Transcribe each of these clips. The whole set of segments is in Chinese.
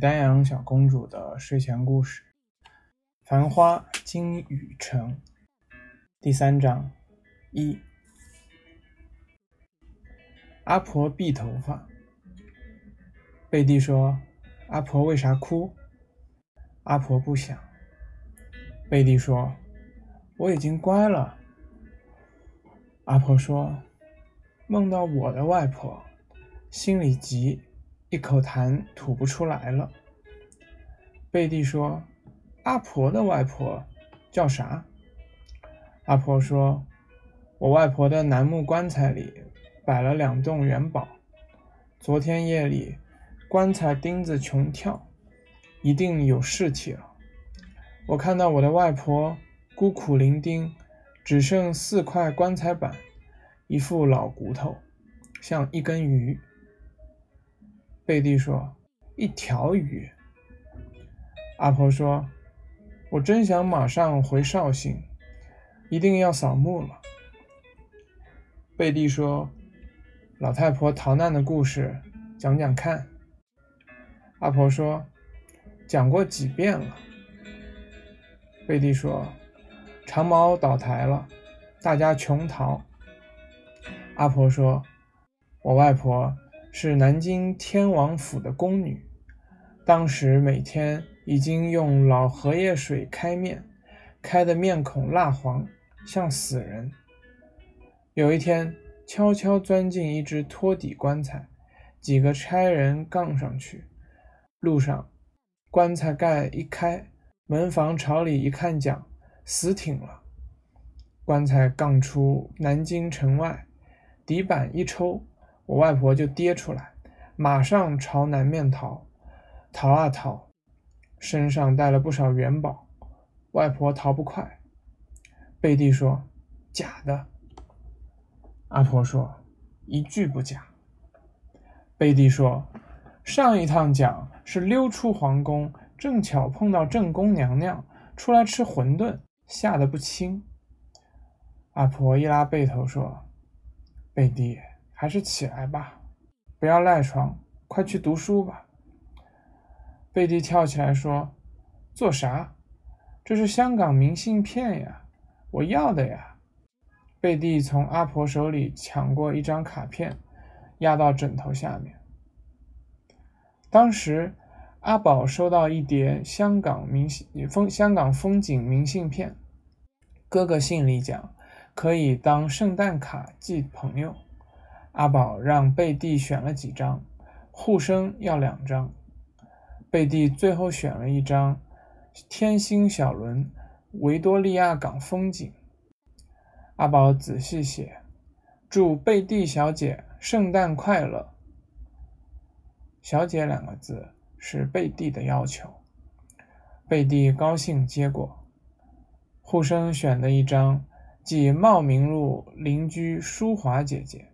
丹阳小公主的睡前故事：繁花金雨城。第三章一。阿婆碧头发。贝蒂说：“阿婆为啥哭？”阿婆不想。贝蒂说：“我已经乖了。”阿婆说：“梦到我的外婆，心里急。”一口痰吐不出来了。贝蒂说：“阿婆的外婆叫啥？”阿婆说：“我外婆的楠木棺材里摆了两栋元宝。昨天夜里，棺材钉子穷跳，一定有事体了。我看到我的外婆孤苦伶仃，只剩四块棺材板，一副老骨头，像一根鱼。”贝蒂说：“一条鱼。”阿婆说：“我真想马上回绍兴，一定要扫墓了。”贝蒂说：“老太婆逃难的故事讲讲看。”阿婆说：“讲过几遍了。”贝蒂说：“长毛倒台了，大家穷逃。”阿婆说：“我外婆。”是南京天王府的宫女，当时每天已经用老荷叶水开面，开的面孔蜡黄，像死人。有一天，悄悄钻进一只托底棺材，几个差人杠上去，路上，棺材盖一开，门房朝里一看，讲死挺了。棺材杠出南京城外，底板一抽。我外婆就跌出来，马上朝南面逃，逃啊逃，身上带了不少元宝。外婆逃不快。贝蒂说：“假的。”阿婆说：“一句不假。”贝蒂说：“上一趟讲是溜出皇宫，正巧碰到正宫娘娘出来吃馄饨，吓得不轻。”阿婆一拉被头说：“贝蒂。”还是起来吧，不要赖床，快去读书吧。贝蒂跳起来说：“做啥？这是香港明信片呀，我要的呀。”贝蒂从阿婆手里抢过一张卡片，压到枕头下面。当时阿宝收到一叠香港明信风香港风景明信片，哥哥信里讲可以当圣诞卡寄朋友。阿宝让贝蒂选了几张，护生要两张。贝蒂最后选了一张天星小轮维多利亚港风景。阿宝仔细写：“祝贝蒂小姐圣诞快乐。”“小姐”两个字是贝蒂的要求。贝蒂高兴接过。护生选的一张，即茂名路邻居淑华姐姐。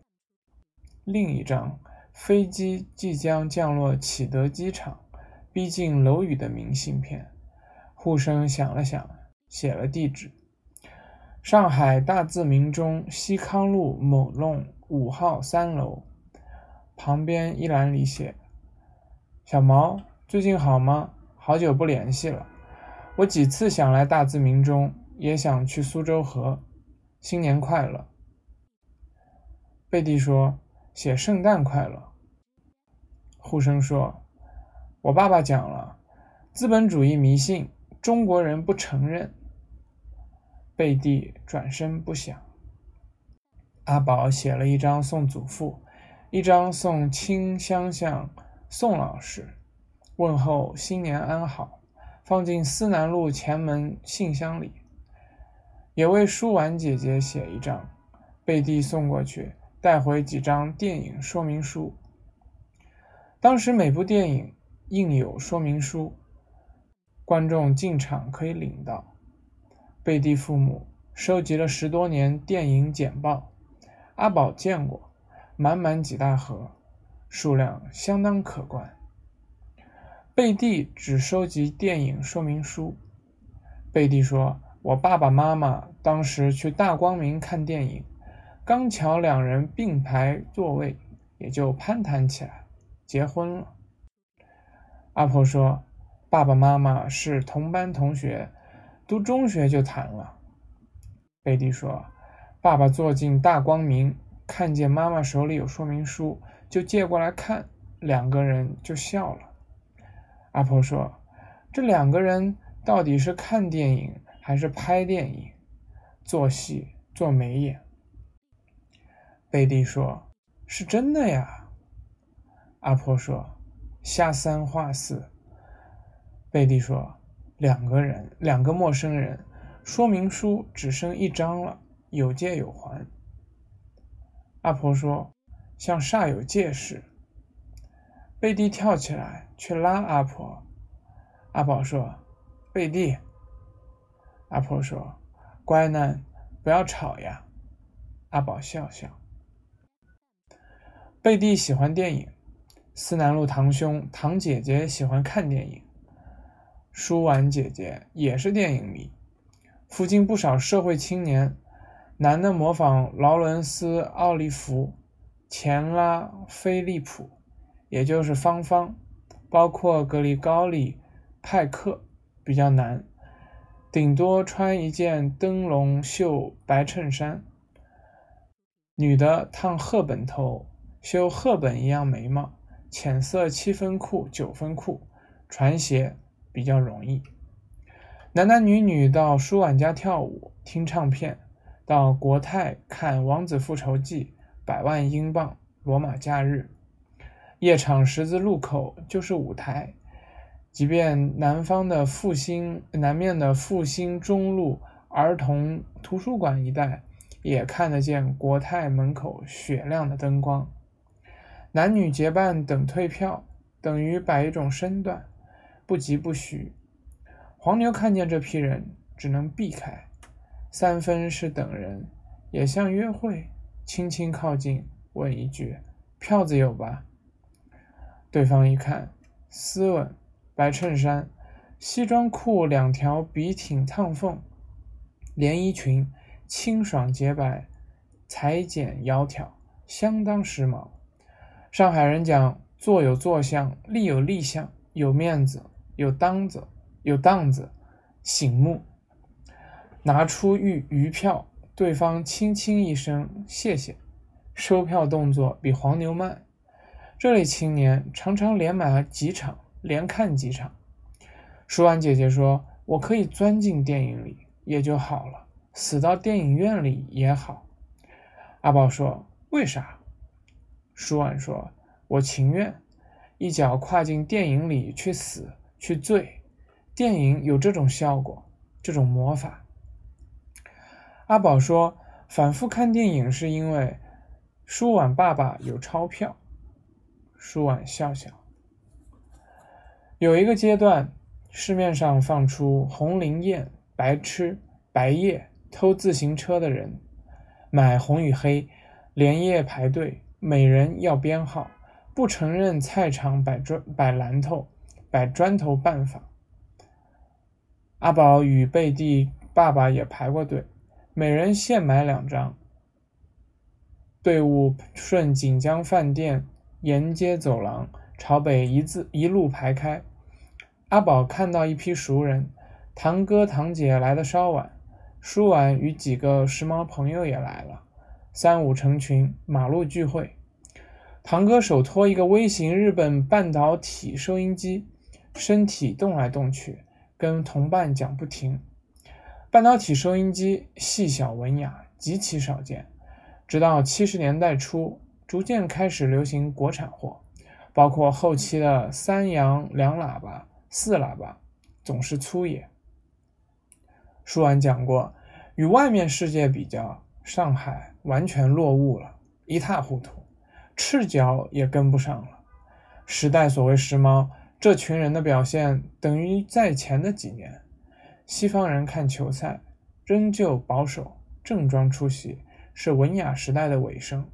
另一张飞机即将降落启德机场，逼近楼宇的明信片。护生想了想，写了地址：上海大自鸣中西康路某弄五号三楼。旁边一栏里写：“小毛最近好吗？好久不联系了。我几次想来大自鸣中，也想去苏州河。新年快乐。”贝蒂说。写圣诞快乐。护生说：“我爸爸讲了，资本主义迷信，中国人不承认。”贝蒂转身不想。阿宝写了一张送祖父，一张送亲乡相宋老师，问候新年安好，放进思南路前门信箱里。也为舒婉姐姐写一张，贝蒂送过去。带回几张电影说明书。当时每部电影印有说明书，观众进场可以领到。贝蒂父母收集了十多年电影简报，阿宝见过，满满几大盒，数量相当可观。贝蒂只收集电影说明书。贝蒂说：“我爸爸妈妈当时去大光明看电影。”刚巧两人并排座位，也就攀谈起来，结婚了。阿婆说：“爸爸妈妈是同班同学，读中学就谈了。”贝蒂说：“爸爸坐进大光明，看见妈妈手里有说明书，就借过来看，两个人就笑了。”阿婆说：“这两个人到底是看电影还是拍电影？做戏做眉眼？”贝蒂说：“是真的呀。”阿婆说：“瞎三话四。”贝蒂说：“两个人，两个陌生人。”说明书只剩一张了，有借有还。阿婆说：“像煞有介事。”贝蒂跳起来去拉阿婆。阿宝说：“贝蒂。”阿婆说：“乖囡，不要吵呀。”阿宝笑笑。贝蒂喜欢电影，思南路堂兄、堂姐姐喜欢看电影，舒婉姐姐也是电影迷。附近不少社会青年，男的模仿劳伦斯·奥利弗、钱拉·菲利普，也就是芳芳，包括格里高利·派克，比较难，顶多穿一件灯笼袖白衬衫。女的烫赫本头，修赫本一样眉毛，浅色七分裤、九分裤，穿鞋比较容易。男男女女到舒婉家跳舞、听唱片，到国泰看《王子复仇记》，百万英镑，《罗马假日》，夜场十字路口就是舞台。即便南方的复兴，南面的复兴中路儿童图书馆一带，也看得见国泰门口雪亮的灯光。男女结伴等退票，等于摆一种身段，不疾不徐。黄牛看见这批人，只能避开。三分是等人，也像约会，轻轻靠近，问一句：“票子有吧？”对方一看，斯文，白衬衫，西装裤两条笔挺烫缝，连衣裙清爽洁白，裁剪窈窕，相当时髦。上海人讲：“坐有坐相，立有立相，有面子，有当子。”有档子，醒目。拿出预余票，对方轻轻一声“谢谢”，收票动作比黄牛慢。这类青年常常连买了几场，连看几场。舒婉姐姐说：“我可以钻进电影里，也就好了；死到电影院里也好。”阿宝说：“为啥？”舒婉说：“我情愿一脚跨进电影里去死，去醉。”电影有这种效果，这种魔法。阿宝说，反复看电影是因为舒婉爸爸有钞票。舒婉笑笑。有一个阶段，市面上放出红灵验、白痴、白夜、偷自行车的人，买红与黑，连夜排队，每人要编号，不承认菜场摆砖摆榔头，摆砖头办法。阿宝与贝蒂爸爸也排过队，每人现买两张。队伍顺锦江饭店沿街走廊朝北一字一路排开。阿宝看到一批熟人，堂哥堂姐来的稍晚，舒婉与几个时髦朋友也来了，三五成群，马路聚会。堂哥手托一个微型日本半导体收音机，身体动来动去。跟同伴讲不停，半导体收音机细小文雅，极其少见。直到七十年代初，逐渐开始流行国产货，包括后期的三洋两喇叭、四喇叭，总是粗野。舒婉讲过，与外面世界比较，上海完全落伍了，一塌糊涂，赤脚也跟不上了。时代所谓时髦。这群人的表现等于在前的几年，西方人看球赛仍旧保守，正装出席是文雅时代的尾声。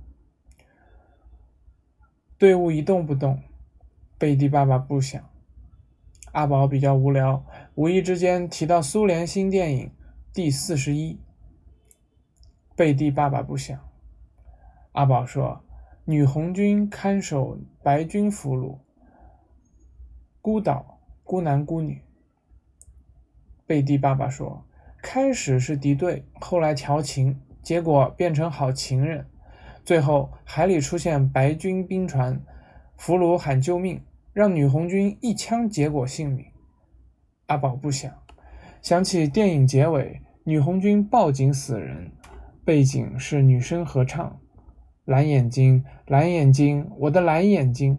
队伍一动不动，贝蒂爸爸不想。阿宝比较无聊，无意之间提到苏联新电影《第四十一》。贝蒂爸爸不想。阿宝说：“女红军看守白军俘虏。”孤岛、孤男孤女。贝蒂爸爸说：“开始是敌对，后来调情，结果变成好情人，最后海里出现白军兵船，俘虏喊救命，让女红军一枪结果性命。”阿宝不想，想起电影结尾，女红军报警死人，背景是女声合唱：“蓝眼睛，蓝眼睛，我的蓝眼睛。”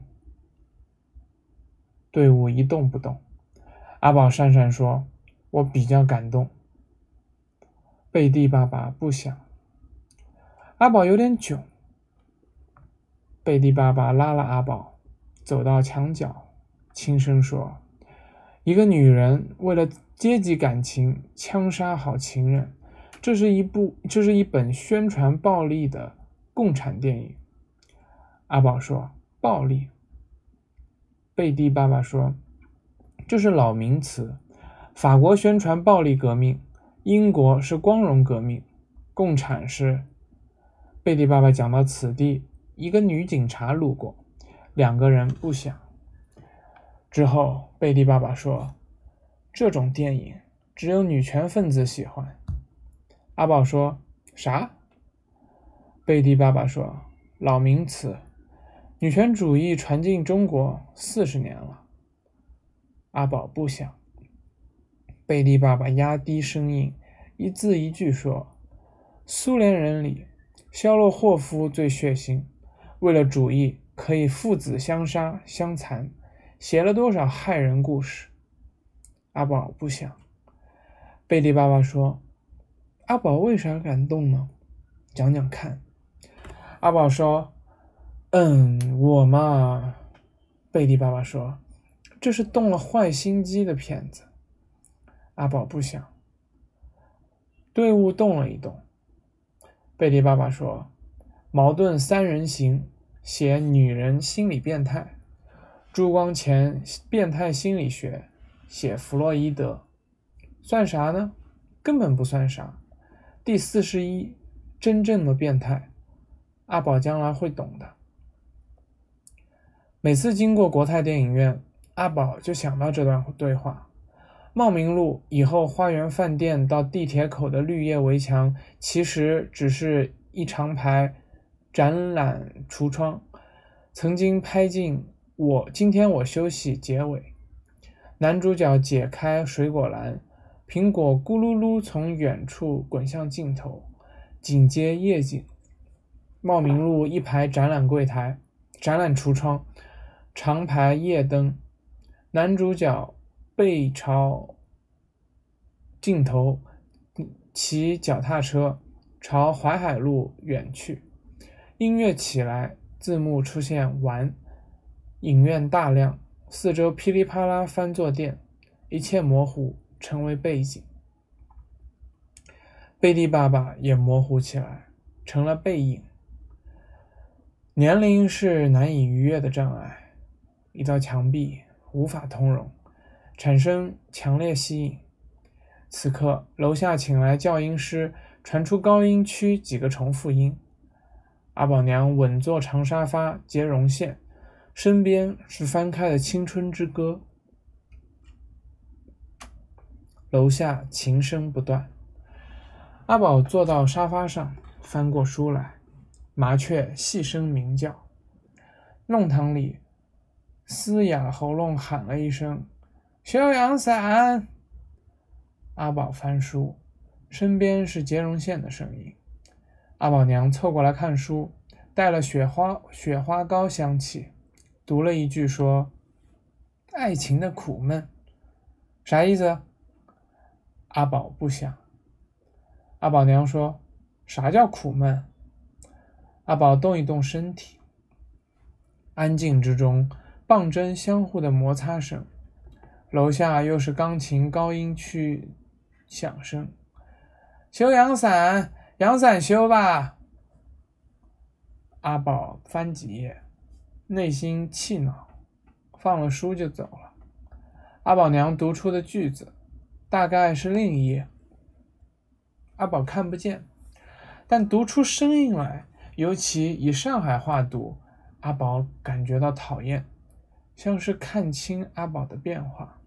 队伍一动不动。阿宝讪讪说。我比较感动。贝蒂爸爸不想。阿宝有点囧。贝蒂爸爸拉了阿宝，走到墙角，轻声说：“一个女人为了阶级感情枪杀好情人，这是一部，这是一本宣传暴力的共产电影。”阿宝说：“暴力。”贝蒂爸爸说：“这是老名词。”法国宣传暴力革命，英国是光荣革命，共产是。贝蒂爸爸讲到此地，一个女警察路过，两个人不想。之后，贝蒂爸爸说：“这种电影只有女权分子喜欢。”阿宝说：“啥？”贝蒂爸爸说：“老名词，女权主义传进中国四十年了。”阿宝不想。贝蒂爸爸压低声音，一字一句说：“苏联人里，肖洛霍夫最血腥，为了主义可以父子相杀相残，写了多少害人故事。”阿宝不想。贝蒂爸爸说：“阿宝为啥感动呢？讲讲看。”阿宝说：“嗯，我嘛。”贝蒂爸爸说：“这是动了坏心机的片子。”阿宝不想。队伍动了一动。贝蒂爸爸说：“矛盾三人行，写女人心理变态。朱光潜变态心理学，写弗洛伊德，算啥呢？根本不算啥。第四十一，真正的变态。阿宝将来会懂的。每次经过国泰电影院，阿宝就想到这段对话。”茂名路以后，花园饭店到地铁口的绿叶围墙，其实只是一长排展览橱窗。曾经拍进我今天我休息结尾，男主角解开水果篮，苹果咕噜噜从远处滚向镜头，紧接夜景。茂名路一排展览柜台、展览橱窗，长排夜灯，男主角。背朝镜头，骑脚踏车朝淮海路远去。音乐起来，字幕出现完，影院大亮，四周噼里啪啦翻坐垫，一切模糊，成为背景。贝蒂爸爸也模糊起来，成了背影。年龄是难以逾越的障碍，一道墙壁无法通融。产生强烈吸引。此刻，楼下请来教音师，传出高音区几个重复音。阿宝娘稳坐长沙发接绒线，身边是翻开的《青春之歌》。楼下琴声不断。阿宝坐到沙发上，翻过书来，麻雀细声鸣叫。弄堂里，嘶哑喉咙喊了一声。修阳伞。阿宝翻书，身边是接绒线的声音。阿宝娘凑过来看书，带了雪花雪花膏香气，读了一句说：“爱情的苦闷，啥意思？”阿宝不想。阿宝娘说：“啥叫苦闷？”阿宝动一动身体。安静之中，棒针相互的摩擦声。楼下又是钢琴高音区响声，修阳伞，阳伞修吧。阿宝翻几页，内心气恼，放了书就走了。阿宝娘读出的句子，大概是另一页。阿宝看不见，但读出声音来，尤其以上海话读，阿宝感觉到讨厌。像是看清阿宝的变化。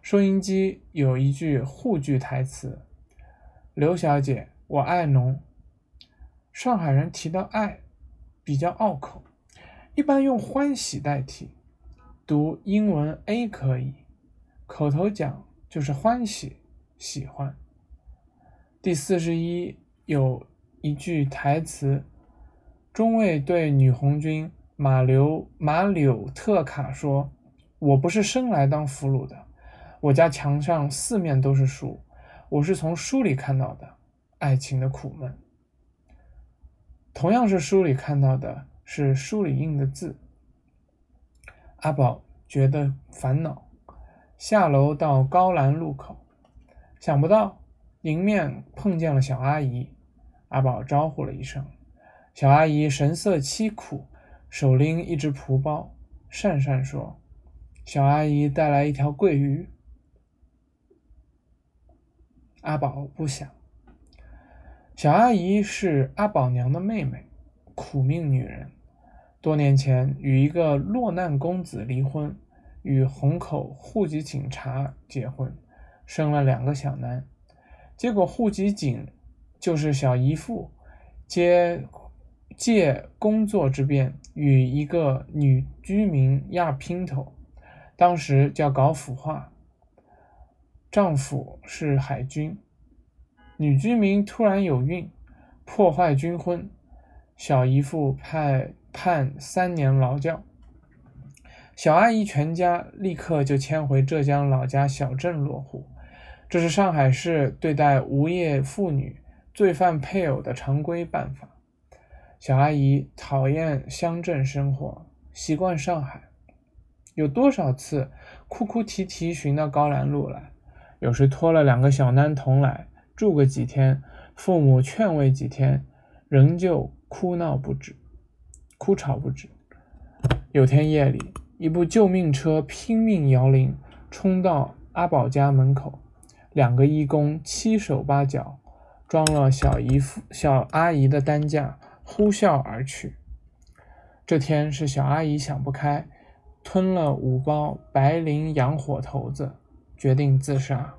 收音机有一句沪剧台词：“刘小姐，我爱侬。”上海人提到爱比较拗口，一般用欢喜代替，读英文 A 可以，口头讲就是欢喜、喜欢。第四十一有一句台词，中尉对女红军马柳马柳特卡说：“我不是生来当俘虏的。”我家墙上四面都是书，我是从书里看到的爱情的苦闷。同样是书里看到的，是书里印的字。阿宝觉得烦恼，下楼到高栏路口，想不到迎面碰见了小阿姨。阿宝招呼了一声，小阿姨神色凄苦，手拎一只蒲包，讪讪说：“小阿姨带来一条桂鱼。”阿宝不想，小阿姨是阿宝娘的妹妹，苦命女人。多年前与一个落难公子离婚，与虹口户籍警察结婚，生了两个小男。结果户籍警就是小姨父，借借工作之便与一个女居民压姘头，当时叫搞腐化。丈夫是海军，女居民突然有孕，破坏军婚，小姨父派判三年劳教，小阿姨全家立刻就迁回浙江老家小镇落户。这是上海市对待无业妇女、罪犯配偶的常规办法。小阿姨讨厌乡镇生活，习惯上海，有多少次哭哭啼啼寻到高兰路来。有时拖了两个小男童来住个几天，父母劝慰几天，仍旧哭闹不止，哭吵不止。有天夜里，一部救命车拼命摇铃，冲到阿宝家门口，两个义工七手八脚装了小姨夫、小阿姨的担架，呼啸而去。这天是小阿姨想不开，吞了五包白磷洋火头子。决定自杀。